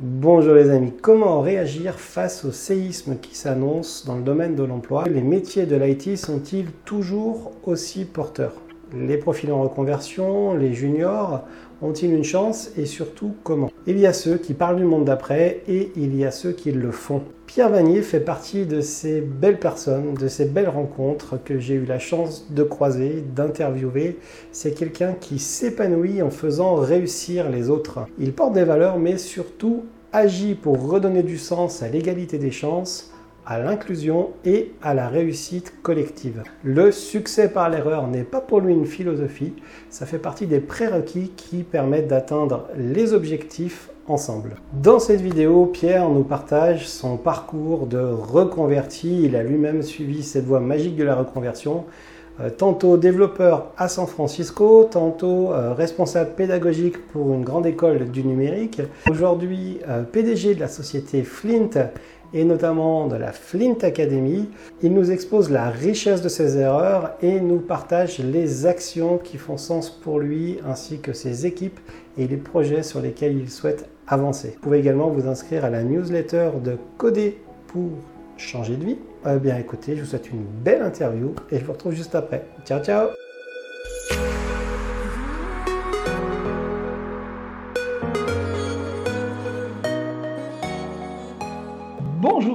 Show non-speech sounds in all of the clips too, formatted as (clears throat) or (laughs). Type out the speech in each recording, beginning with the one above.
Bonjour les amis, comment réagir face au séisme qui s'annonce dans le domaine de l'emploi? Les métiers de l'IT sont-ils toujours aussi porteurs? Les profils en reconversion, les juniors, ont-ils une chance et surtout comment? Il y a ceux qui parlent du monde d'après et il y a ceux qui le font. Pierre Vanier fait partie de ces belles personnes, de ces belles rencontres que j'ai eu la chance de croiser, d'interviewer. C'est quelqu'un qui s'épanouit en faisant réussir les autres. Il porte des valeurs mais surtout agit pour redonner du sens à l'égalité des chances à l'inclusion et à la réussite collective. Le succès par l'erreur n'est pas pour lui une philosophie, ça fait partie des prérequis qui permettent d'atteindre les objectifs ensemble. Dans cette vidéo, Pierre nous partage son parcours de reconverti. Il a lui-même suivi cette voie magique de la reconversion. Euh, tantôt développeur à San Francisco, tantôt euh, responsable pédagogique pour une grande école du numérique. Aujourd'hui, euh, PDG de la société Flint et notamment de la Flint Academy. Il nous expose la richesse de ses erreurs et nous partage les actions qui font sens pour lui ainsi que ses équipes et les projets sur lesquels il souhaite avancer. Vous pouvez également vous inscrire à la newsletter de Coder pour changer de vie. Eh bien écoutez, je vous souhaite une belle interview et je vous retrouve juste après. Ciao ciao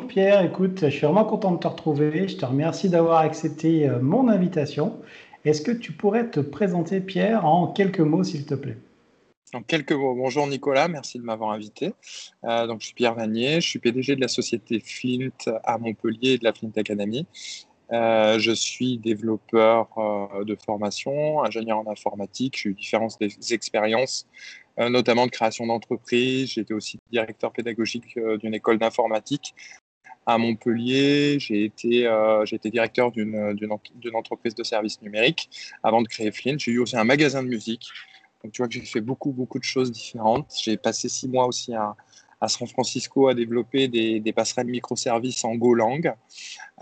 Pierre, écoute, je suis vraiment content de te retrouver. Je te remercie d'avoir accepté euh, mon invitation. Est-ce que tu pourrais te présenter Pierre en quelques mots s'il te plaît? En quelques mots, bonjour Nicolas, merci de m'avoir invité. Euh, donc, je suis Pierre Vanier, je suis PDG de la société Flint à Montpellier et de la Flint Academy. Euh, je suis développeur de formation, ingénieur en informatique. J'ai eu différentes expériences notamment de création d'entreprises. J'étais aussi directeur pédagogique d'une école d'informatique à Montpellier. J'ai été, euh, été directeur d'une, entreprise de services numériques avant de créer Flint. J'ai eu aussi un magasin de musique. Donc, tu vois que j'ai fait beaucoup, beaucoup de choses différentes. J'ai passé six mois aussi à, à San Francisco à développer des, des passerelles microservices en Golang.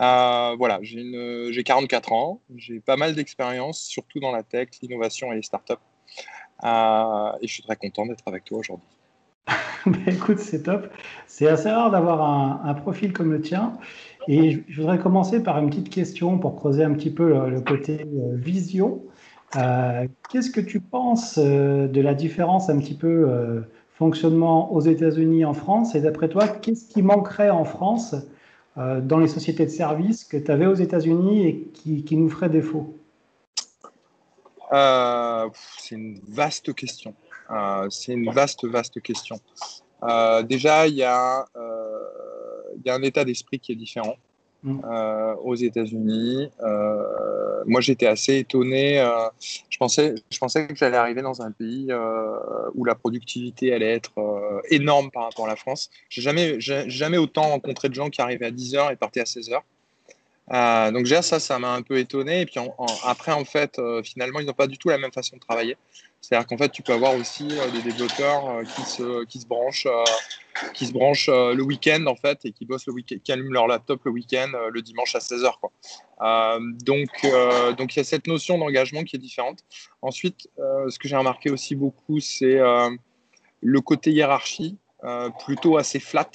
Euh, voilà, j'ai, j'ai 44 ans, j'ai pas mal d'expérience, surtout dans la tech, l'innovation et les startups. Euh, et je suis très content d'être avec toi aujourd'hui. (laughs) Bah, écoute, c'est top. C'est assez rare d'avoir un, profil comme le tien. Et je, voudrais commencer par une petite question pour creuser un petit peu le, côté euh, vision. Euh, qu'est-ce que tu penses de la différence un petit peu fonctionnement aux États-Unis en France? Et d'après toi, qu'est-ce qui manquerait en France dans les sociétés de services que tu avais aux États-Unis et qui nous ferait défaut? Euh, c'est une vaste question. Euh, c'est une vaste, vaste question. Euh, déjà, il y, a, y a un état d'esprit qui est différent. Mm. aux États-Unis. moi, j'étais assez étonné. je, pensais, je pensais que j'allais arriver dans un pays où la productivité allait être énorme par rapport à la France. J'ai jamais, jamais autant rencontré de gens qui arrivaient à 10 heures et partaient à 16 heures. Euh, donc déjà ça, ça m'a un peu étonné. Et puis après, en fait, euh, finalement, ils n'ont pas du tout la même façon de travailler. C'est-à-dire qu'en fait, tu peux avoir aussi euh, des développeurs qui, se, qui se branchent, qui se branchent le week-end en fait et qui bossent le week qui allument leur laptop le week-end le dimanche à 16h. Quoi. donc, donc il y a cette notion d'engagement qui est différente. Ensuite, ce que j'ai remarqué aussi beaucoup, c'est le côté hiérarchie plutôt assez flat.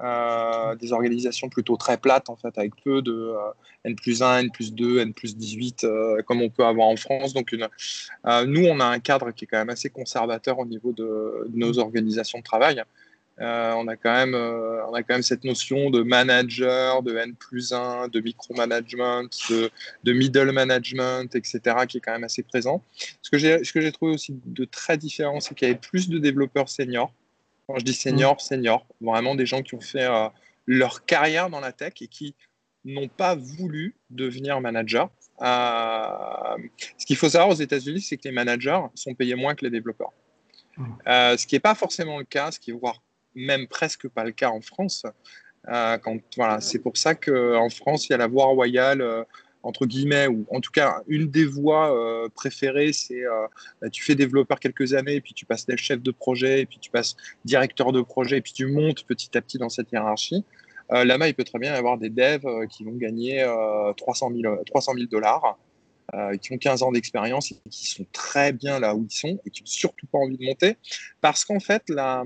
Euh, des organisations plutôt très plates en fait avec peu de euh, N plus 1, N plus 2, N plus 18 euh, comme on peut avoir en France. Donc une, nous on a un cadre qui est quand même assez conservateur au niveau de, nos organisations de travail. on, a quand même, on a quand même cette notion de manager, de N plus 1, de micromanagement, de, de middle management, etc., qui est quand même assez présent. Ce que j'ai trouvé aussi de très différent, c'est qu'il y avait plus de développeurs seniors. Quand je dis senior, senior, vraiment des gens qui ont fait euh, leur carrière dans la tech et qui n'ont pas voulu devenir manager. Euh, ce qu'il faut savoir aux États-Unis, c'est que les managers sont payés moins que les développeurs. Mmh. Euh, ce qui n'est pas forcément le cas, ce qui est voire même presque pas le cas en France. quand, voilà, c'est pour ça qu'en France, il y a la voie royale entre guillemets, ou en tout cas une des voies euh, préférées, c'est euh, bah, tu fais développeur quelques années, puis tu passes chef de projet, et puis tu passes directeur de projet, et puis tu montes petit à petit dans cette hiérarchie. Euh, Là-bas, il peut très bien y avoir des devs euh, qui vont gagner 300 000 dollars, qui ont 15 ans d'expérience et qui sont très bien là où ils sont et qui n'ont surtout pas envie de monter, parce qu'en fait, la,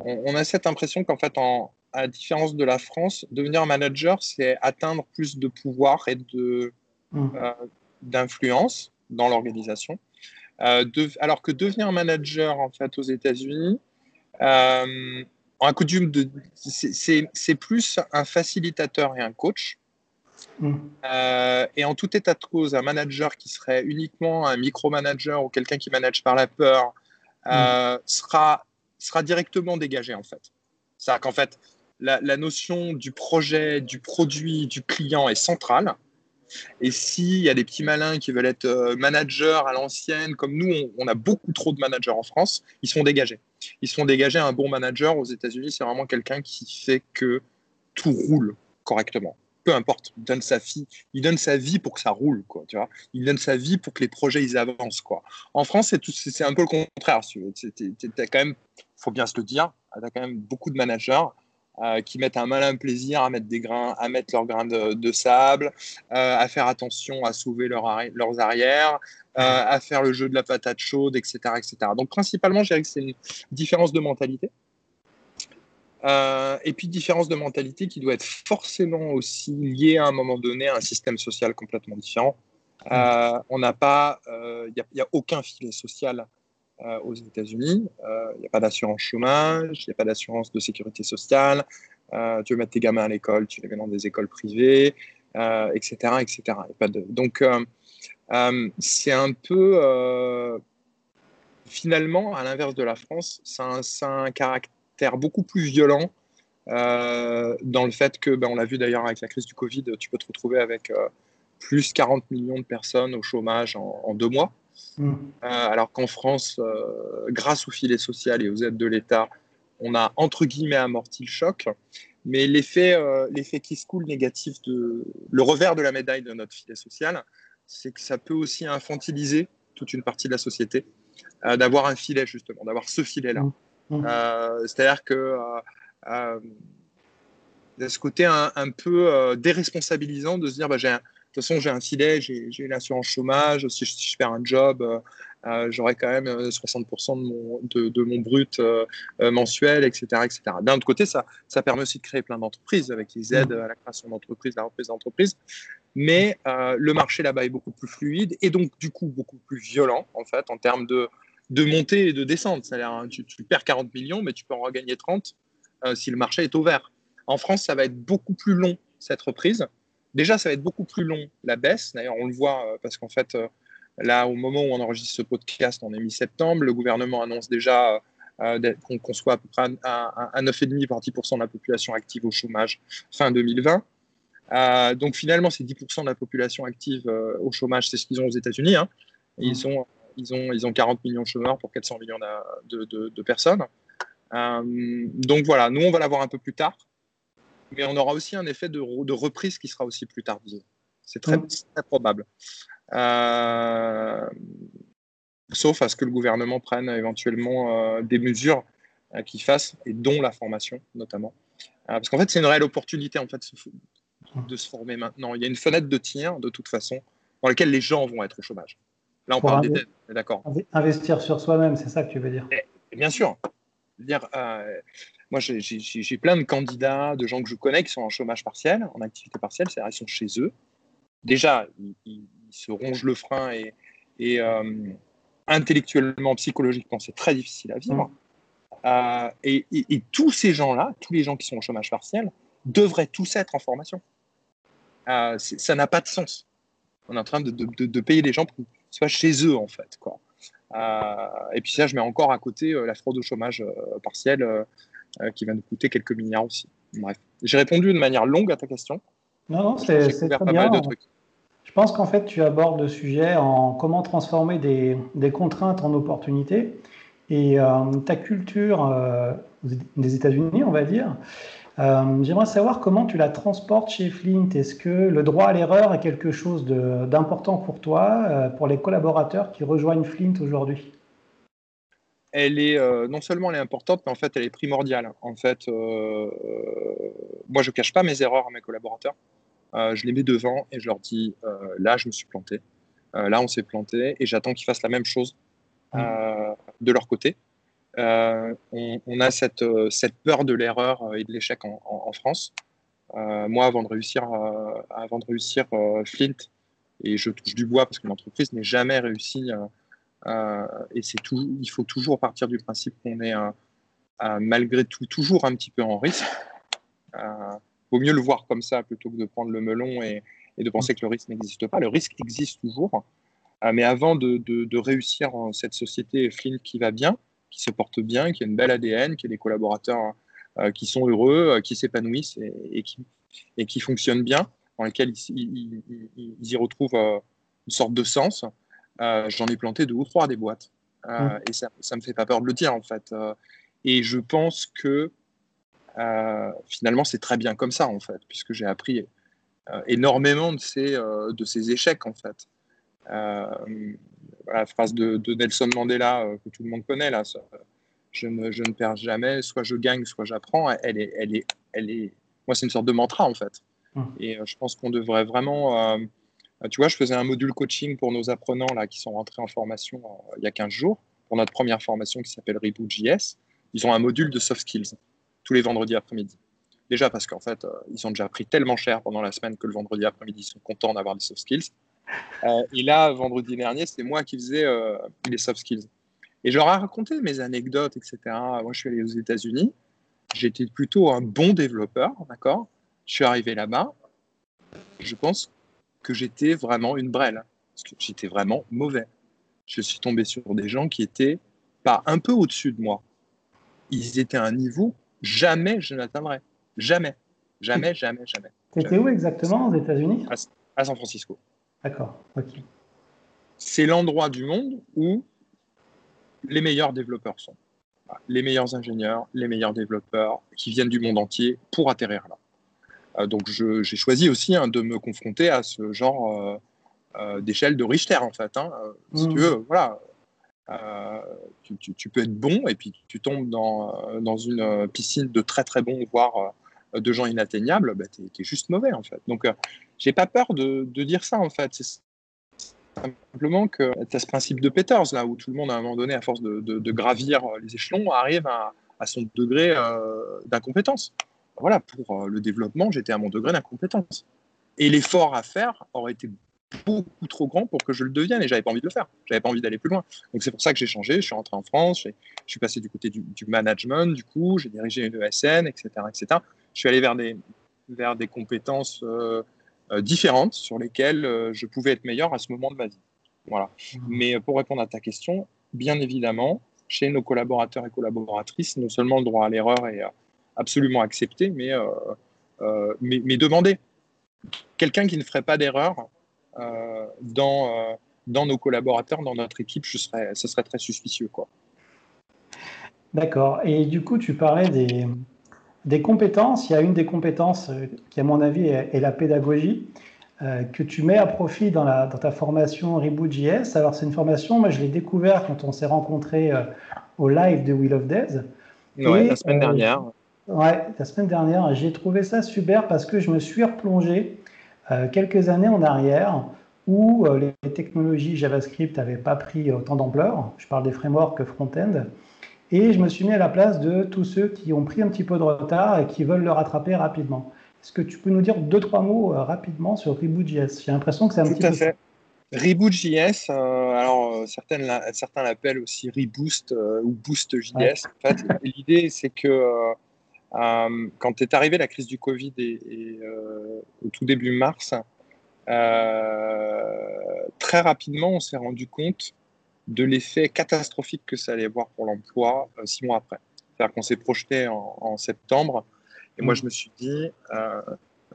On, a cette impression qu'en fait, en, à la différence de la France, devenir manager, c'est atteindre plus de pouvoir et de, mmh. d'influence dans l'organisation. alors que devenir manager en fait aux États-Unis, euh, en coutume de, c'est plus un facilitateur et un coach. Mm. Euh, et en tout état de cause, un manager qui serait uniquement un micromanager ou quelqu'un qui manage par la peur euh, mm. sera, sera directement dégagé en fait. C'est-à-dire qu'en fait, la, notion du projet, du produit, du client est centrale. Et s'il y a des petits malins qui veulent être euh, managers à l'ancienne, comme nous, on, a beaucoup trop de managers en France, ils sont dégagés. Ils sont dégagés. Un bon manager aux États-Unis, c'est vraiment quelqu'un qui fait que tout roule correctement. Peu importe, il donne sa vie, il donne sa vie pour que ça roule, quoi. Tu vois, il donne sa vie pour que les projets ils avancent, quoi. En France, c'est un peu le contraire. Tu as quand même, faut bien se le dire, as quand même beaucoup de managers euh, qui mettent un malin plaisir à mettre des grains, à mettre leurs grains de, sable, euh, à faire attention à sauver leurs arrières, euh, à faire le jeu de la patate chaude, etc., etc. Donc principalement, je dirais que c'est une différence de mentalité. et puis différence de mentalité qui doit être forcément aussi liée à un moment donné à un système social complètement différent. on n'a pas, il n'y a, a, aucun filet social euh, aux États-Unis. Il euh, n'y a pas d'assurance chômage, il n'y a pas d'assurance de sécurité sociale. Euh, tu veux mettre tes gamins à l'école, tu les mets dans des écoles privées, etc., etc. Donc, c'est un peu finalement, à l'inverse de la France, a, un, caractère beaucoup plus violent dans le fait que, ben, on l'a vu d'ailleurs avec la crise du Covid, tu peux te retrouver avec plus 40 millions de personnes au chômage en deux mois. Euh, alors qu'en France, euh, grâce au filet social et aux aides de l'État, on a entre guillemets amorti le choc. Mais l'effet, euh, l'effet qui se coule négatif de le revers de la médaille de notre filet social, c'est que ça peut aussi infantiliser toute une partie de la société d'avoir un filet justement, d'avoir ce filet-là. Mm. Mm. c'est-à-dire que de ce côté un, peu déresponsabilisant de se dire bah, j'ai un, toute façon, j'ai un filet, j'ai une assurance chômage. Si je, perds un job, euh, euh, j'aurai quand même 60% de mon, de, mon brut euh, mensuel, etc. etc. D'un autre côté, ça, ça permet aussi de créer plein d'entreprises avec les aides à la création d'entreprises, la reprise d'entreprises. Mais le marché là-bas est beaucoup plus fluide et donc, du coup, beaucoup plus violent, en fait, en termes de, de montée et de descente. C'est-à-dire, hein, tu, tu, perds 40 millions, mais tu peux en regagner 30 si le marché est ouvert. En France, ça va être beaucoup plus long, cette reprise. Déjà, ça va être beaucoup plus long, la baisse. D'ailleurs, on le voit euh, parce qu'en fait, euh, là, au moment où on enregistre ce podcast, on est mi-septembre, le gouvernement annonce déjà euh, qu'on soit à peu près à, 9,5 voire 10% de la population active au chômage fin 2020. donc finalement, c'est 10% de la population active au chômage, c'est ce qu'ils ont aux États-Unis. Hein. Ils, ont, ils, ont, ils ont 40 millions de chômeurs pour 400 millions de, de personnes. donc voilà, nous, on va l'avoir un peu plus tard mais on aura aussi un effet de, reprise qui sera aussi plus tardive. C'est très, probable. Euh, sauf à ce que le gouvernement prenne éventuellement euh, des mesures euh, qui fassent, et dont la formation notamment. parce qu'en fait, c'est une réelle opportunité en fait, de se former maintenant. Il y a une fenêtre de tir, de toute façon, dans laquelle les gens vont être au chômage. Là, on parle des d'accord. Investir sur soi-même, c'est ça que tu veux dire? Bien sûr. Dire, moi, j'ai plein de candidats, de gens que je connais qui sont en chômage partiel, en activité partielle, c'est-à-dire ils sont chez eux. Déjà, ils, se rongent le frein et, euh, intellectuellement, psychologiquement, c'est très difficile à vivre. Euh, et, tous ces gens-là, tous les gens qui sont au chômage partiel, devraient tous être en formation. Euh, ça n'a pas de sens. On est en train de, de, payer des gens pour qu'ils soient chez eux, en fait. Quoi. et puis ça, je mets encore à côté la fraude au chômage partiel qui va nous coûter quelques milliards aussi. Bref, j'ai répondu de manière longue à ta question. Non, non, c'est très bien. Je pense qu'en fait, tu abordes le sujet en comment transformer des, des contraintes en opportunités. Et euh, ta culture euh, des États-Unis, on va dire, j'aimerais savoir comment tu la transportes chez Flint. Est-ce que le droit à l'erreur est quelque chose d'important pour toi, pour les collaborateurs qui rejoignent Flint aujourd'hui? Elle est euh, non seulement elle est importante, mais en fait elle est primordiale. En fait, euh, moi je cache pas mes erreurs à mes collaborateurs. Euh, je les mets devant et je leur dis là je me suis planté, là on s'est planté et j'attends qu'ils fassent la même chose de leur côté. on, a cette, cette peur de l'erreur et de l'échec en, France. moi, avant de réussir, avant de réussir Flint, et je touche du bois parce que l'entreprise n'est jamais réussi. Et c'est tout, il faut toujours partir du principe qu'on est malgré tout toujours un petit peu en risque. Il vaut mieux le voir comme ça plutôt que de prendre le melon et, de penser que le risque n'existe pas. Le risque existe toujours. Euh, mais avant de, réussir cette société Flint qui va bien, qui se porte bien, qui a une belle ADN, qui a des collaborateurs euh, qui sont heureux, euh, qui s'épanouissent et qui fonctionnent bien, dans lesquels ils, y retrouvent une sorte de sens, j'en ai planté deux ou trois des boîtes. Mmh. Et ça ne me fait pas peur de le dire, en fait. et je pense que finalement, c'est très bien comme ça, en fait, puisque j'ai appris euh, énormément de ces, euh, de ces échecs, en fait. Euh, la phrase de, Nelson Mandela que tout le monde connaît, là, je, ne, je, ne, perds jamais, soit je gagne, soit j'apprends, elle est, elle est, elle est... Moi, c'est une sorte de mantra, en fait. Et je pense qu'on devrait vraiment... tu vois, je faisais un module coaching pour nos apprenants là, qui sont rentrés en formation il y a 15 jours, pour notre première formation qui s'appelle Reboot.js. Ils ont un module de soft skills tous les vendredis après-midi. Déjà parce qu'en fait, euh, ils ont déjà pris tellement cher pendant la semaine que le vendredi après-midi, ils sont contents d'avoir des soft skills. Euh, et là, vendredi dernier, c'était moi qui faisais euh, les soft skills. Et je leur ai raconté mes anecdotes, etc. Moi, je suis allé aux États-Unis. J'étais plutôt un bon développeur, d'accord? Je suis arrivé là-bas. Je pense que j'étais vraiment une brêle. Parce que j'étais vraiment mauvais. Je suis tombé sur des gens qui étaient pas un peu au-dessus de moi. Ils étaient à un niveau jamais je n'atteindrais. Jamais. Jamais, jamais, jamais. T'étais où exactement? Aux États-Unis? À, San Francisco. D'accord, ok. C'est l'endroit du monde où les meilleurs développeurs sont. Les meilleurs ingénieurs, les meilleurs développeurs qui viennent du monde entier pour atterrir là. Euh, donc j'ai choisi aussi hein, de me confronter à ce genre euh, euh, d'échelle de Richter en fait. Hein. Si tu mmh. veux, voilà. Tu, peux être bon et puis tu tombes dans, dans une piscine de très très bons, voire de gens inatteignables, bah, tu es, juste mauvais en fait. Donc, euh, j'ai pas peur de, dire ça en fait. C'est simplement que tu as ce principe de Peters là où tout le monde à un moment donné, à force de, gravir les échelons, arrive à, son degré euh, d'incompétence. Voilà, pour euh, le développement, j'étais à mon degré d'incompétence. Et l'effort à faire aurait été beaucoup trop grand pour que je le devienne et j'avais pas envie de le faire. J'avais pas envie d'aller plus loin. Donc c'est pour ça que j'ai changé. Je suis rentré en France. Je suis passé du côté du, du management. Du coup, j'ai dirigé une ESN, etc., etc je suis allé vers des, vers des compétences euh, euh, différentes sur lesquelles euh, je pouvais être meilleur à ce moment de ma vie. Voilà. Mmh. Mais pour répondre à ta question, bien évidemment, chez nos collaborateurs et collaboratrices, non seulement le droit à l'erreur est absolument accepté, mais, mais, mais, demander. Quelqu'un qui ne ferait pas d'erreur dans, dans nos collaborateurs, dans notre équipe, je serais, ce serait très suspicieux. D'accord. Et du coup, tu parlais des, des compétences, il y a une des compétences euh, qui, à mon avis, est, la pédagogie, euh, que tu mets à profit dans, la, dans ta formation Reboot.js. Alors, c'est une formation, moi, je l'ai découvert quand on s'est rencontrés euh, au live de Wheel of Death. Oui, la semaine dernière. Ouais, la semaine dernière. J'ai trouvé ça super parce que je me suis replongé quelques années en arrière où les technologies JavaScript n'avaient pas pris autant d'ampleur. Je parle des frameworks front-end. Et je me suis mis à la place de tous ceux qui ont pris un petit peu de retard et qui veulent le rattraper rapidement. Est-ce que tu peux nous dire deux, trois mots euh, rapidement sur Reboot.js J'ai l'impression que c'est un Tout petit à fait. Reboot.js, euh, alors euh, certains l'appellent aussi Reboost ou Boost.js. En fait, l'idée, c'est que quand est arrivée la crise du Covid et, au tout début mars, très rapidement, on s'est rendu compte de l'effet catastrophique que ça allait avoir pour l'emploi euh, six mois après. C'est-à-dire qu'on s'est projeté en, septembre, et moi mm. je me suis dit, euh,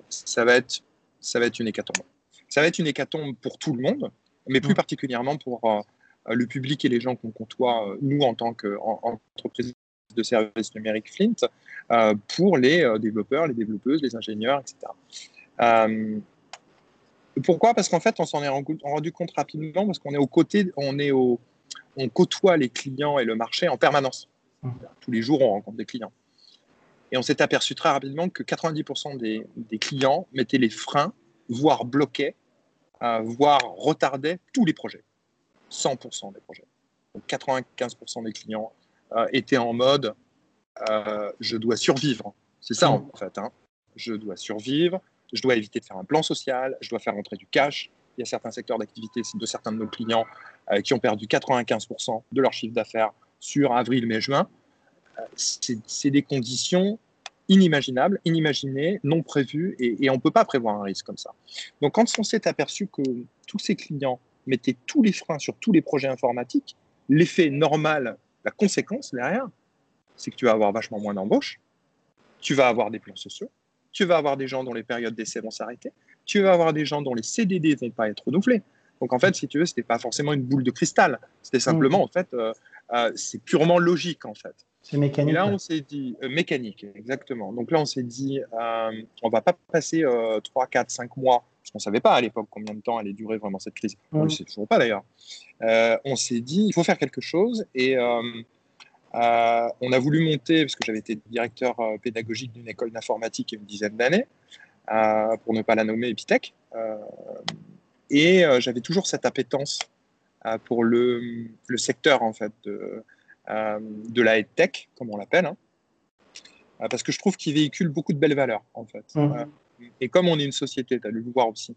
ça, va être, ça va être une hécatombe. Ça va être une hécatombe pour tout le monde, mais plus mm. particulièrement pour euh, le public et les gens qu'on côtoie, nous en tant qu'entreprise de services numériques Flint, pour les développeurs, les développeuses, les ingénieurs, etc. Pourquoi? Parce qu'en fait, on s'en est rendu compte rapidement parce qu'on est aux côtés, on est au, on côtoie les clients et le marché en permanence. Mmh. Tous les jours, on rencontre des clients. Et on s'est aperçu très rapidement que 90% des, clients mettaient les freins, voire bloquaient, euh, voire retardaient tous les projets. 100% des projets. Donc 95% des clients était en mode je dois survivre. C'est ça en fait. Hein. Je dois survivre, je dois éviter de faire un plan social, je dois faire entrer du cash. Il y a certains secteurs d'activité de certains de nos clients qui ont perdu 95% de leur chiffre d'affaires sur avril, mai, juin. C'est des conditions inimaginable, inimaginé, non prévu, et, on ne peut pas prévoir un risque comme ça. Donc quand on s'est aperçu que tous ces clients mettaient tous les freins sur tous les projets informatiques, l'effet normal, la conséquence derrière, c'est que tu vas avoir vachement moins d'embauches, tu vas avoir des plans sociaux, tu vas avoir des gens dont les périodes d'essai vont s'arrêter, tu vas avoir des gens dont les CDD ne vont pas être renouvelés. Donc en fait, si tu veux, ce n'était pas forcément une boule de cristal, c'était simplement, mmh. en fait, euh, euh, c'est purement logique, en fait. C'est mécanique. Et là, on s'est dit, euh, mécanique, exactement. Donc là, on s'est dit, on va pas passer 3, 4, 5 mois, parce qu'on ne savait pas à l'époque combien de temps allait durer vraiment cette crise. On ne le sait toujours pas d'ailleurs. Euh, on s'est dit, il faut faire quelque chose. Et euh, on a voulu monter, parce que j'avais été directeur pédagogique d'une école d'informatique il y a une dizaine d'années, pour ne pas la nommer Epitech. et j'avais toujours cette appétence pour le, le, secteur, en fait, de euh, de la tech, comme on l'appelle, hein. euh, parce que je trouve qu'il véhicule beaucoup de belles valeurs, en fait. Mmh. Euh, et comme on est une société, tu as dû le voir aussi,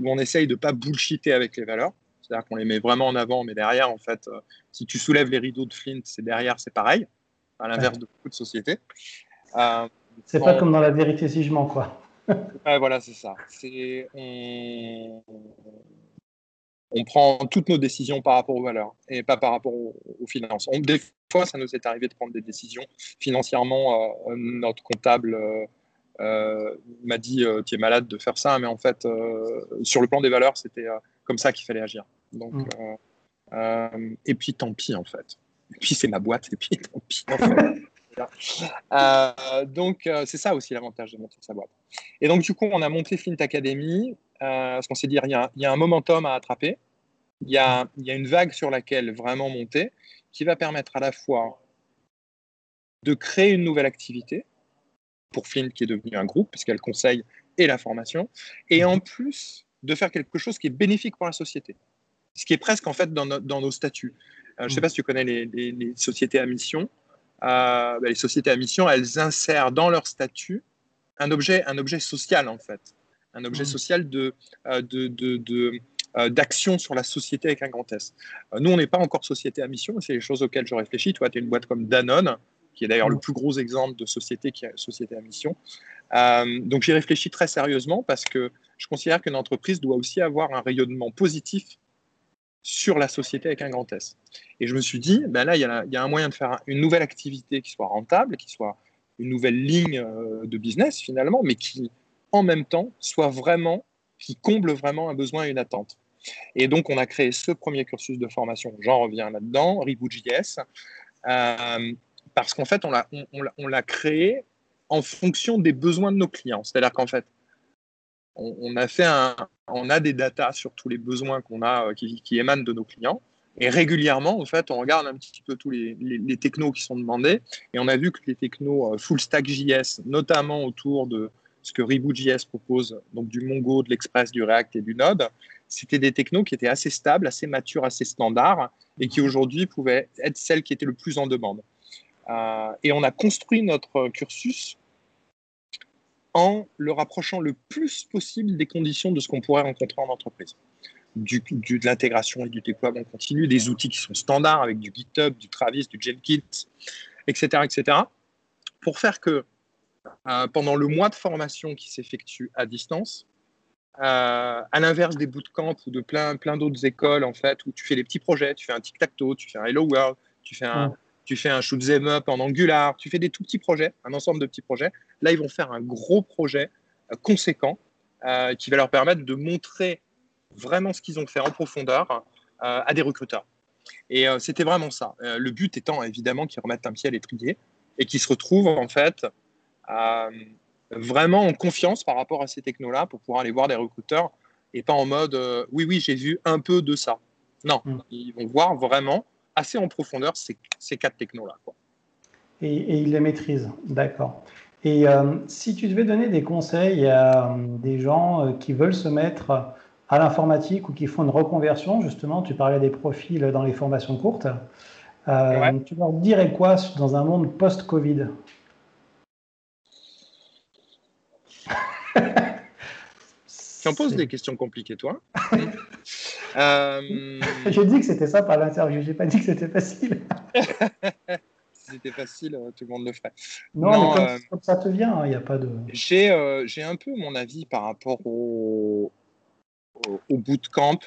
où on essaye de ne pas bullshiter avec les valeurs, c'est-à-dire qu'on les met vraiment en avant, mais derrière, en fait, si tu soulèves les rideaux de Flint, c'est derrière, c'est pareil, à l'inverse de beaucoup de sociétés. c'est pas comme dans la vérité si je mens, quoi. (laughs) voilà, c'est ça. C'est, on, on prend toutes nos décisions par rapport aux valeurs et pas par rapport aux, finances. des fois, ça nous est arrivé de prendre des décisions financièrement. Euh, notre comptable euh, euh, m'a dit Tu es malade de faire ça, mais en fait, sur le plan des valeurs, c'était comme ça qu'il fallait agir. Donc, mm. et puis, tant pis, en fait. Et puis, c'est ma boîte, et puis, tant pis. (laughs) donc, c'est ça aussi l'avantage de monter sa boîte. Et donc, du coup, on a monté Flint Academy parce qu'on s'est dit, il y, a, il y, a, un momentum à attraper il y, a, une vague sur laquelle vraiment monter qui va permettre à la fois de créer une nouvelle activité pour Flint qui est devenu un groupe puisqu'elle conseille et la formation et en plus de faire quelque chose qui est bénéfique pour la société. Ce qui est presque en fait dans, nos statuts. Euh, je ne sais pas si tu connais les, sociétés à mission. Euh, ben, les sociétés à mission elles insèrent dans leur statut un objet, un objet social en fait. Un objet social de, euh, de, de euh, d'action sur la société avec un grand S. Nous, on n'est pas encore société à mission, c'est les choses auxquelles je réfléchis. Toi, tu es une boîte comme Danone, qui est d'ailleurs le plus gros exemple de société qui est société à mission. Euh, donc j'y réfléchis très sérieusement parce que je considère qu'une entreprise doit aussi avoir un rayonnement positif sur la société avec un grand S. Et je me suis dit, ben là, il y, y, a un moyen de faire une nouvelle activité qui soit rentable, qui soit une nouvelle ligne de business finalement, mais qui en même temps soit vraiment, qui comble vraiment un besoin et une attente. Et donc, on a créé ce premier cursus de formation, j'en reviens là-dedans, Reboot.js, euh, parce qu'en fait, on l'a créé en fonction des besoins de nos clients. C'est-à-dire qu'en fait, on, a des datas sur tous les besoins qu'on a euh, qui, émanent de nos clients. Et régulièrement, en fait, on regarde un petit peu tous les, les, technos qui sont demandés. Et on a vu que les technos euh, full stack JS, notamment autour de ce que Reboot.js propose, donc du Mongo, de l'Express, du React et du Node, c'était des technos qui étaient assez stables, assez matures, assez standards, et qui aujourd'hui pouvaient être celles qui étaient le plus en demande. Euh, et on a construit notre cursus en le rapprochant le plus possible des conditions de ce qu'on pourrait rencontrer en entreprise. Du, de l'intégration et du déploiement continu, des outils qui sont standards avec du GitHub, du Travis, du Jenkins, etc., etc., pour faire que euh, pendant le mois de formation qui s'effectue à distance, euh, à l'inverse des bootcamps ou de plein, plein d'autres écoles, en fait, où tu fais des petits projets, tu fais un tic-tac-toe, tu fais un Hello World, tu fais un, tu fais un shoot them up en Angular, tu fais des tout petits projets, un ensemble de petits projets. Là, ils vont faire un gros projet euh, conséquent euh, qui va leur permettre de montrer vraiment ce qu'ils ont fait en profondeur à des recruteurs. Et c'était vraiment ça. le but étant évidemment qu'ils remettent un pied à l'étrier et qu'ils se retrouvent en fait vraiment en confiance par rapport à ces technos-là pour pouvoir aller voir des recruteurs et pas en mode euh, oui, oui, j'ai vu un peu de ça. Non, mm. ils vont voir vraiment assez en profondeur ces, ces quatre technos-là. Et, et, ils les maîtrisent, d'accord. Et euh, si tu devais donner des conseils à euh, des gens qui veulent se mettre à l'informatique ou qui font une reconversion, justement, tu parlais des profils dans les formations courtes, Tu leur dirais quoi dans un monde post-Covid? (laughs) Tu en poses des questions compliquées, toi (laughs) euh... (laughs) J'ai dit que c'était ça par l'interview, j'ai pas dit que c'était facile. (laughs) si c'était facile, euh, tout le monde le ferait. Non, mais comme, euh, ça te vient, il hein, n'y a pas de. J'ai euh, un peu mon avis par rapport au, au, au bootcamp.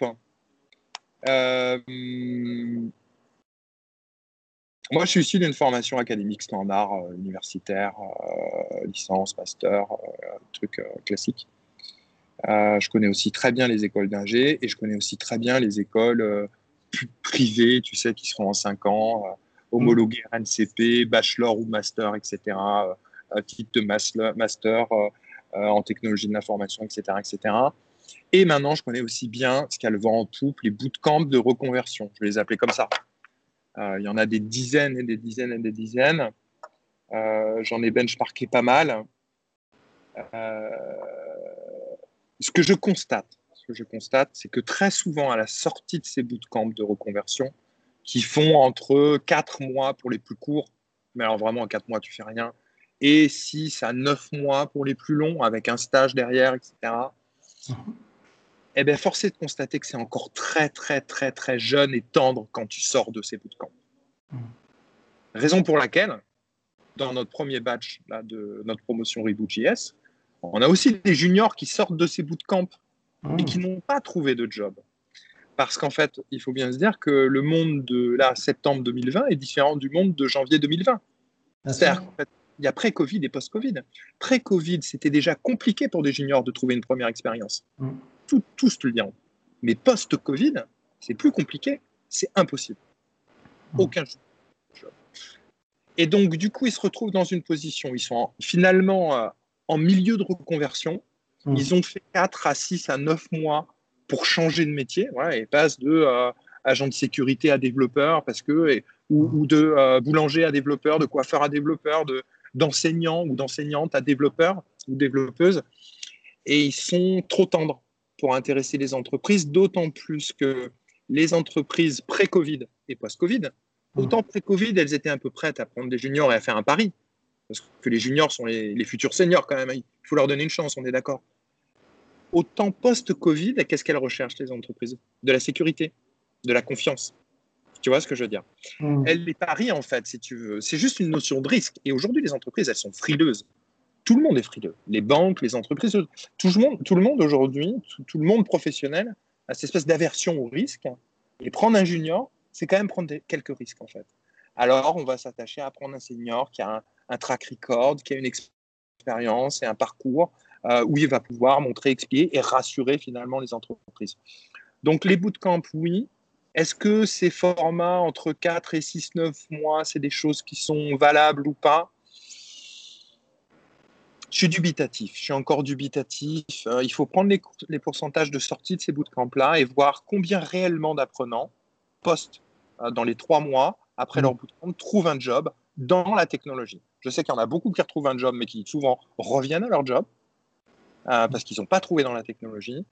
Moi, je suis issu d'une formation académique standard, universitaire, licence, master, truc classique. Euh, je connais aussi très bien les écoles d'ingé et je connais aussi très bien les écoles euh, (clears throat) privées, tu sais, qui seront en 5 ans, euh, homologuées RNCP, bachelor ou master, etc., type de master en technologie de l'information, etc., etc. Et maintenant, je connais aussi bien ce qu'elle vend en poupe, les bootcamps de reconversion. Je vais les appeler comme ça. il y en a des dizaines et des dizaines et des dizaines. J'en ai benchmarké pas mal. Euh, ce que je constate, ce que je constate, c'est que très souvent, à la sortie de ces bootcamps de reconversion, qui font entre 4 mois pour les plus courts, mais alors vraiment en 4 mois, tu fais rien, et 6 à 9 mois pour les plus longs, avec un stage derrière, etc. Eh bien, force est de constater que c'est encore très, très, très, très jeune et tendre quand tu sors de ces bootcamps. Raison pour laquelle, dans notre premier batch là, de notre promotion Reboot.js, on a aussi des juniors qui sortent de ces bootcamps et qui n'ont pas trouvé de job. Parce qu'en fait, il faut bien se dire que le monde de là, septembre 2020 est différent du monde de janvier 2020. C'est-à-dire qu'en fait, il y a pré-Covid et post-Covid. Pré-Covid, c'était déjà compliqué pour des juniors de trouver une première expérience. Mm. Tout, tous le diront. Mais post-Covid, c'est plus compliqué, c'est impossible. Mm. Aucun job. Et donc, du coup, ils se retrouvent dans une position, ils sont finalement euh, en milieu de reconversion. Mmh. Ils ont fait 4 à 6 à 9 mois pour changer de métier. Voilà, et passent de euh, agent de sécurité à développeur parce que, ou, de euh, boulanger à développeur, de coiffeur à développeur, de, d'enseignant ou d'enseignante à développeur ou développeuse. Et ils sont trop tendres pour intéresser les entreprises, d'autant plus que les entreprises pré-Covid et post-Covid, mmh. autant pré-Covid, elles étaient un peu prêtes à prendre des juniors et à faire un pari. Parce que les juniors sont les, futurs seniors quand même. Il faut leur donner une chance, on est d'accord. Autant post-Covid, qu'est-ce qu'elles recherchent les entreprises? De la sécurité, de la confiance. Tu vois ce que je veux dire? Mmh. Elles les parient en fait, si tu veux. C'est juste une notion de risque. Et aujourd'hui, les entreprises, elles sont frileuses. Tout le monde est frileux. Les banques, les entreprises, tout le monde, tout le monde aujourd'hui, tout, le monde professionnel a cette espèce d'aversion au risque. Et prendre un junior, c'est quand même prendre quelques risques en fait. Alors, on va s'attacher à prendre un senior qui a un, un track record, qui a une expérience et un parcours euh, où il va pouvoir montrer, expliquer et rassurer finalement les entreprises. Donc les bootcamps, oui. Est-ce que ces formats entre 4 et 6, 9 mois, c'est des choses qui sont valables ou pas? Je suis dubitatif, je suis encore dubitatif. Euh, il faut prendre les, les, pourcentages de sortie de ces bootcamps-là et voir combien réellement d'apprenants, post, euh, dans les trois mois après mmh. leur bootcamp, trouvent un job dans la technologie. Je sais qu'il y en a beaucoup qui retrouvent un job, mais qui souvent reviennent à leur job euh, parce qu'ils n'ont pas trouvé dans la technologie.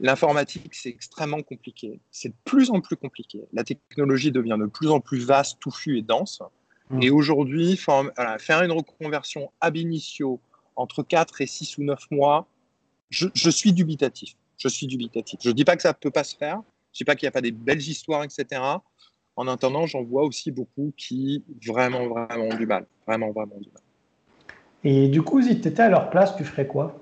L'informatique, c'est extrêmement compliqué. C'est de plus en plus compliqué. La technologie devient de plus en plus vaste, touffue et dense. Mm. Et aujourd'hui, faire une reconversion ab initio entre 4 et 6 ou 9 mois, je, je suis dubitatif. Je suis dubitatif. Je ne dis pas que ça ne peut pas se faire. Je ne dis pas qu'il n'y a pas des belles histoires, etc. En attendant, j'en vois aussi beaucoup qui vraiment, vraiment ont du mal. Vraiment, vraiment du mal. Et du coup, si tu étais à leur place, tu ferais quoi?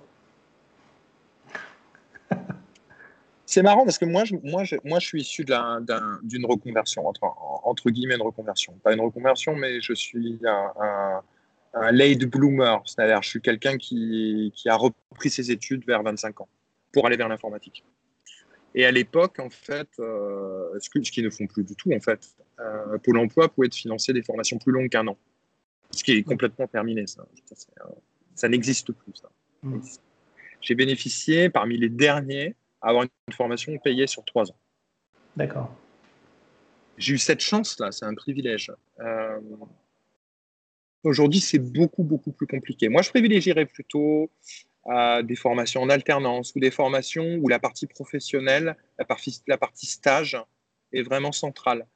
C'est marrant parce que moi, je, moi, je, moi, je suis issu d'une reconversion, entre, entre, guillemets une reconversion. Pas une reconversion, mais je suis un, un, late bloomer. C'est-à-dire, je suis quelqu'un qui, qui a repris ses études vers 25 ans pour aller vers l'informatique. Et à l'époque, en fait, euh, ce qu'ils ne font plus du tout, en fait, euh, Pôle emploi pouvait te financer des formations plus longues qu'un an. Ce qui est complètement terminé, ça. Ça, n'existe plus, ça. Mm. J'ai bénéficié, parmi les derniers, à avoir une formation payée sur trois ans. D'accord. J'ai eu cette chance-là, c'est un privilège. Euh, aujourd'hui, c'est beaucoup, beaucoup plus compliqué. Moi, je privilégierais plutôt à des formations en alternance ou des formations où la partie professionnelle, la partie, la partie stage est vraiment centrale.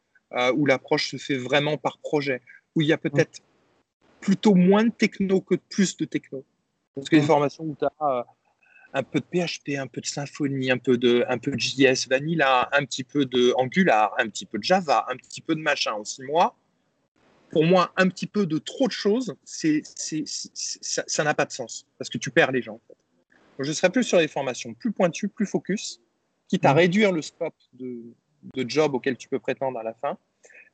où l'approche se fait vraiment par projet, où il y a peut-être plutôt moins de techno que plus de techno. Parce que les formations où tu as un peu de PHP, un peu de Symfony, un peu de, un peu de JS Vanilla, un petit peu de Angular, un petit peu de Java, un petit peu de machin en six mois, pour moi, un petit peu de trop de choses, c'est, ça n'a pas de sens parce que tu perds les gens. je serais plus sur les formations plus pointues, plus focus, quitte à mmh. réduire le scope de, de, job auquel tu peux prétendre à la fin.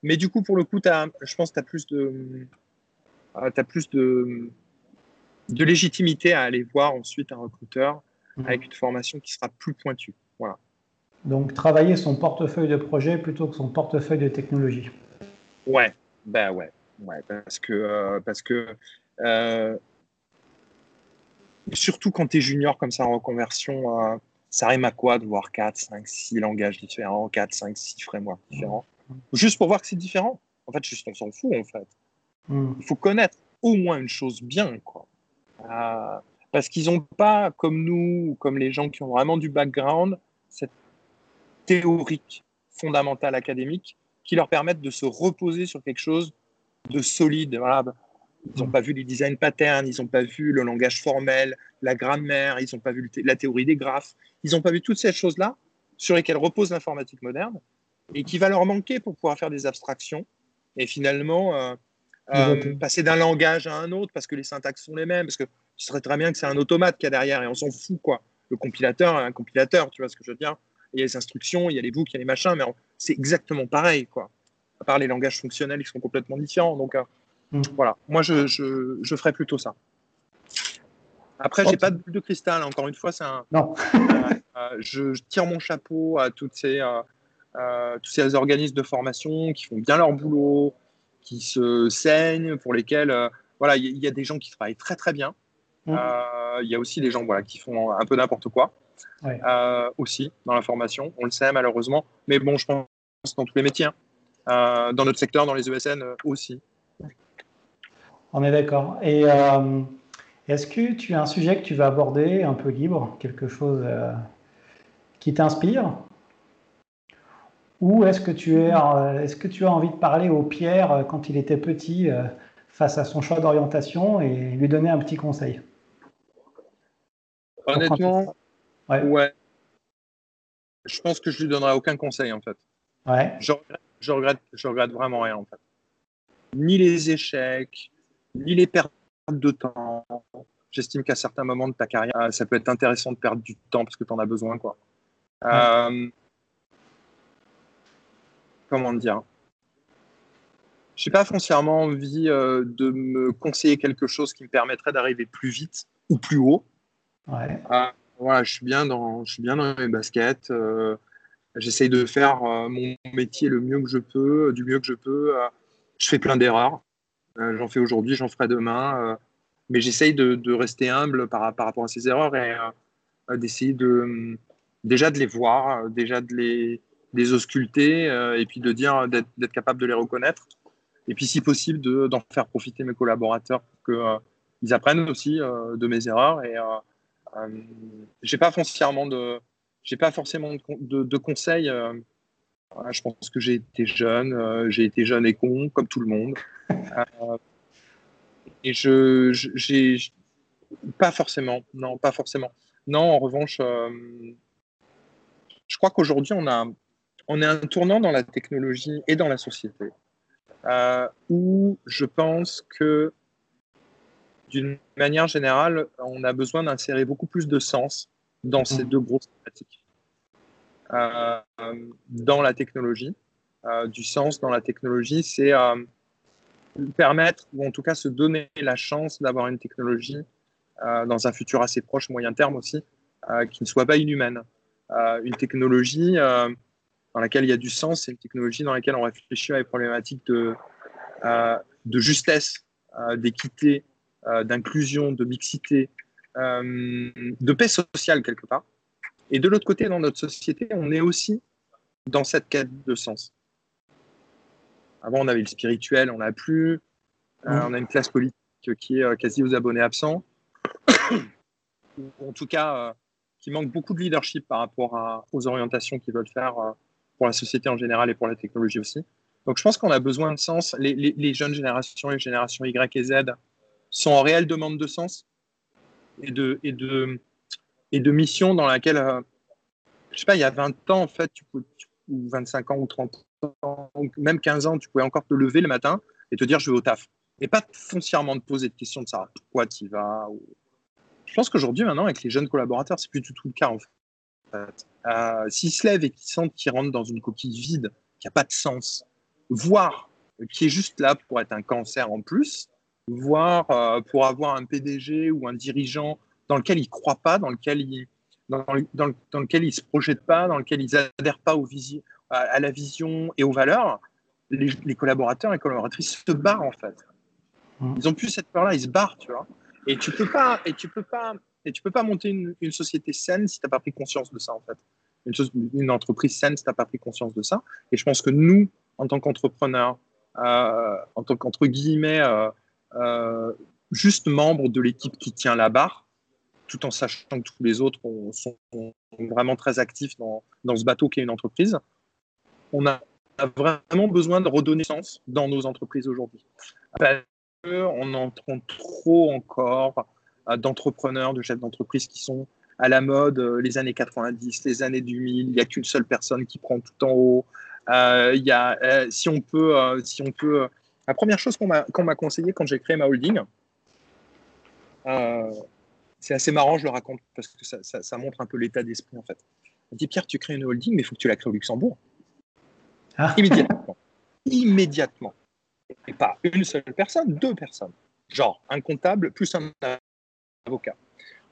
Mais du coup, pour le coup, je pense que tu as plus de, euh, as plus de, de légitimité à aller voir ensuite un recruteur mmh. avec une formation qui sera plus pointue. Voilà. Donc, travailler son portefeuille de projet plutôt que son portefeuille de technologie. Ouais, ben ouais, ouais parce que, euh, parce que euh, surtout quand tu es junior comme ça en reconversion, euh, ça rime à quoi de voir 4, 5, 6 langages différents, 4, 5, 6 frameworks différents? Mmh. Juste pour voir que c'est différent. En fait, juste on s'en fout en fait. Mmh. Il faut connaître au moins une chose bien, quoi. parce qu'ils n'ont pas, comme nous, ou comme les gens qui ont vraiment du background, cette théorique fondamentale académique qui leur permettent de se reposer sur quelque chose de solide. Ils n'ont pas vu les design patterns, ils n'ont pas vu le langage formel, la grammaire, ils n'ont pas vu la théorie des graphes, ils n'ont pas vu toutes ces choses-là sur lesquelles repose l'informatique moderne et qui va leur manquer pour pouvoir faire des abstractions et finalement euh, euh, passer d'un langage à un autre parce que les syntaxes sont les mêmes, parce que ce serait très bien que c'est un automate qu'il y a derrière et on s'en fout quoi. Le compilateur, un compilateur, tu vois ce que je veux dire. Il y a les instructions, il y a les boucles, il y a les machins, mais c'est exactement pareil, quoi. À part les langages fonctionnels, ils sont complètement différents. Donc, euh, hmm. voilà, moi, je, je, je, ferais plutôt ça. Après, j'ai pas de boule de cristal. Encore une fois, c'est un. Non. (laughs) Euh, je, tire mon chapeau à toutes ces, euh, tous ces organismes de formation qui font bien leur boulot, qui se saignent, pour lesquels, voilà, il y, a des gens qui travaillent très très bien. Hmm. Il y a aussi des gens, voilà, qui font un peu n'importe quoi. aussi dans la formation. On le sait malheureusement. Mais bon, je pense dans tous les métiers, hein. euh, dans notre secteur, dans les ESN euh, aussi. On est d'accord. Et euh, est-ce que tu as un sujet que tu vas aborder un peu libre, quelque chose qui t'inspire? Ou est-ce que, tu es, est-ce que tu as envie de parler au Pierre quand il était petit face à son choix d'orientation et lui donner un petit conseil? Honnêtement, ouais. ouais. Je pense que je lui donnerai aucun conseil en fait. Ouais. Je, regrette, je, regrette, vraiment rien en fait. Ni les échecs, ni les pertes de temps. J'estime qu'à certains moments de ta carrière, ça peut être intéressant de perdre du temps parce que tu en as besoin. Quoi. Euh, comment dire? Je n'ai pas foncièrement envie euh, de me conseiller quelque chose qui me permettrait d'arriver plus vite ou plus haut. Ouais. Euh, voilà, je suis bien dans, je suis bien dans mes baskets. J'essaye de faire euh, mon métier le mieux que je peux, du mieux que je peux. Euh, je fais plein d'erreurs. Euh, j'en fais aujourd'hui, j'en ferai demain. mais j'essaye de, rester humble par, rapport à ces erreurs et d'essayer de déjà de les voir, déjà de les, ausculter et puis de dire d'être capable de les reconnaître. Et puis, si possible, d'en faire profiter mes collaborateurs pour qu'ils apprennent aussi de mes erreurs. Et j'ai pas foncièrement de j'ai pas forcément de, conseils. Euh, je pense que j'ai été jeune, euh, j'ai été jeune et con, comme tout le monde. Euh, et je, j'ai pas forcément, non, pas forcément. Non, en revanche, je crois qu'aujourd'hui, on a, on est un tournant dans la technologie et dans la société, où je pense que, d'une manière générale, on a besoin d'insérer beaucoup plus de sens dans ces mmh. deux grosses thématiques. Euh, dans la technologie, euh, du sens dans la technologie, c'est euh, permettre, ou en tout cas se donner la chance d'avoir une technologie dans un futur assez proche, moyen terme aussi, qui ne soit pas inhumaine. une technologie dans laquelle il y a du sens, c'est une technologie dans laquelle on réfléchit à des problématiques de, de justesse, d'équité, d'inclusion, de mixité, euh, de paix sociale quelque part. Et de l'autre côté, dans notre société, on est aussi dans cette quête de sens. Avant, on avait le spirituel, on n'a plus. Euh, on a une classe politique qui est euh, quasi aux abonnés absents. en tout cas, qui manque beaucoup de leadership par rapport aux orientations qu'ils veulent faire pour la société en général et pour la technologie aussi. Donc je pense qu'on a besoin de sens. Les, jeunes générations, les générations Y et Z, sont en réelle demande de sens et de, et de, et de mission dans laquelle, euh, je sais pas, il y a 20 ans, en fait, tu ou 25 ans ou 30 ans, même 15 ans, tu pouvais encore te lever le matin et te dire je vais au taf. Et pas foncièrement te poser de questions de savoir pourquoi tu y vas. Je pense qu'aujourd'hui, maintenant, avec les jeunes collaborateurs, c'est plus du tout le cas, en fait. Euh, S'ils se lèvent et qu'ils sentent qu'ils rentrent dans une coquille vide, qui n'a pas de sens, voire qui est juste là pour être un cancer en plus, voire euh, pour avoir un PDG ou un dirigeant dans lequel ils ne croient pas, dans lequel ils dans, dans, dans lequel ils se projettent pas, dans lequel ils adhèrent pas aux à, à, la vision et aux valeurs, les, les, collaborateurs et collaboratrices se barrent en fait. Mmh. Ils ont plus cette peur-là, ils se barrent, tu vois. Et tu peux pas, et tu peux pas, et tu peux pas monter une, une société saine si tu n'as pas pris conscience de ça en fait. Une, une entreprise saine si tu n'as pas pris conscience de ça. Et je pense que nous, en tant qu'entrepreneurs, euh, en tant qu'entre guillemets, euh, juste membres de l'équipe qui tient la barre, tout en sachant que tous les autres sont vraiment très actifs dans, ce bateau qui est une entreprise, on a vraiment besoin de redonner sens dans nos entreprises aujourd'hui. Parce qu'on entend trop encore d'entrepreneurs, de chefs d'entreprise qui sont à la mode les années 90, les années 2000, il n'y a qu'une seule personne qui prend tout en haut, euh, y a, euh, si on peut, euh, si on peut, la première chose qu'on m'a conseillé quand j'ai créé ma holding, c'est assez marrant, je le raconte parce que ça, ça, montre un peu l'état d'esprit en fait. On dit Pierre, tu crées une holding, mais il faut que tu la crées au Luxembourg. Ah. Immédiatement. Immédiatement. Et pas une seule personne, deux personnes. Genre un comptable plus un avocat.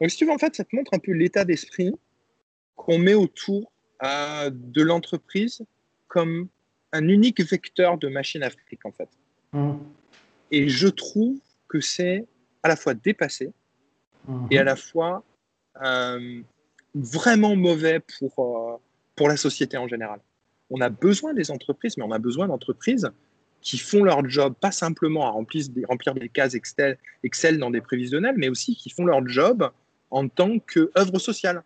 Donc, si tu veux, en fait, ça te montre un peu l'état d'esprit qu'on met autour de l'entreprise comme un unique vecteur de machine afrique, en fait. Et je trouve que c'est à la fois dépassé et à la fois euh, vraiment mauvais pour, euh, pour la société en général. On a besoin des entreprises, mais on a besoin d'entreprises qui font leur job, pas simplement à remplir des, remplir des cases Excel, Excel dans des prévisionnels, mais aussi qui font leur job en tant qu'œuvre sociale.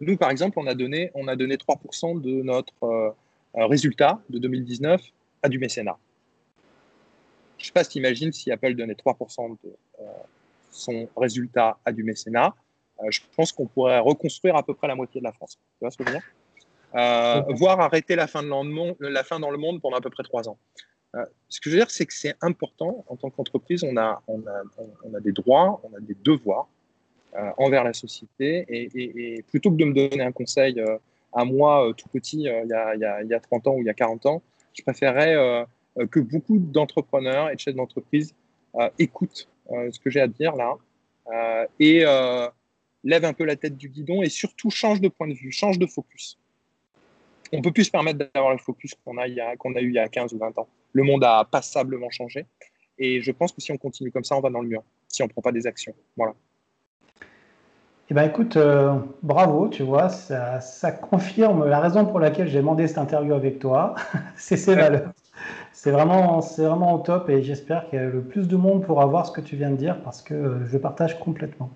Nous, par exemple, on a donné, on a donné 3% de notre, euh, résultat de 2019 à du mécénat. Je ne sais pas si tu imagines si Apple donnait 3% de euh, son résultat à du mécénat. Euh, je pense qu'on pourrait reconstruire à peu près la moitié de la France. Tu vois ce que je veux dire? Euh, Voire arrêter la fin, de la fin dans le monde pendant à peu près trois ans. ce que je veux dire, c'est que c'est important. En tant qu'entreprise, on a, on, a, on a des droits, on a des devoirs envers la société. Et, et, plutôt que de me donner un conseil à moi, euh, tout petit, euh, il y, a, il, y a, 30 ans ou il y a 40 ans, je préférerais euh, que beaucoup d'entrepreneurs et de chefs d'entreprise écoutent ce que j'ai à dire là et lève un peu la tête du guidon et surtout change de point de vue, change de focus. On peut plus se permettre d'avoir le focus qu'on a, qu'on a eu il y a 15 ou 20 ans. Le monde a passablement changé et je pense que si on continue comme ça, on va dans le mur, si on ne prend pas des actions. Voilà. Eh bien, écoute, euh, bravo, tu vois, ça, confirme la raison pour laquelle j'ai demandé cette interview avec toi. (laughs) c'est ces (laughs) valeurs. C'est vraiment, c'est vraiment au top et j'espère que le plus de monde pourra voir ce que tu viens de dire parce que euh, je partage complètement.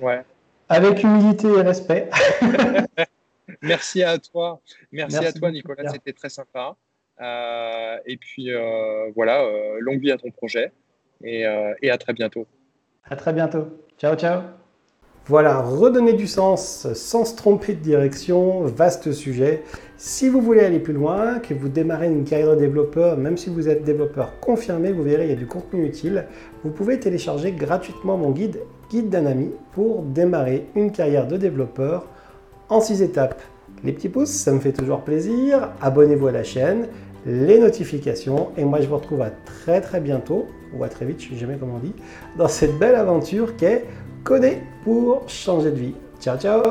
Ouais. Avec humilité et respect. (laughs) Merci à toi. Merci, à toi, Nicolas. C'était très sympa. Euh, et puis, voilà, longue vie à ton projet et, et à très bientôt. À très bientôt. Ciao, ciao. Voilà, redonner du sens sans se tromper de direction, vaste sujet. Si vous voulez aller plus loin, que vous démarrez une carrière de développeur, même si vous êtes développeur confirmé, vous verrez, il y a du contenu utile. Vous pouvez télécharger gratuitement mon guide, Guide d'un ami, pour démarrer une carrière de développeur en 6 étapes. Les petits pouces, ça me fait toujours plaisir. Abonnez-vous à la chaîne, les notifications, et moi je vous retrouve à très très bientôt, ou à très vite, je ne sais jamais comment on dit, dans cette belle aventure qu'est coder pour changer de vie. Ciao ciao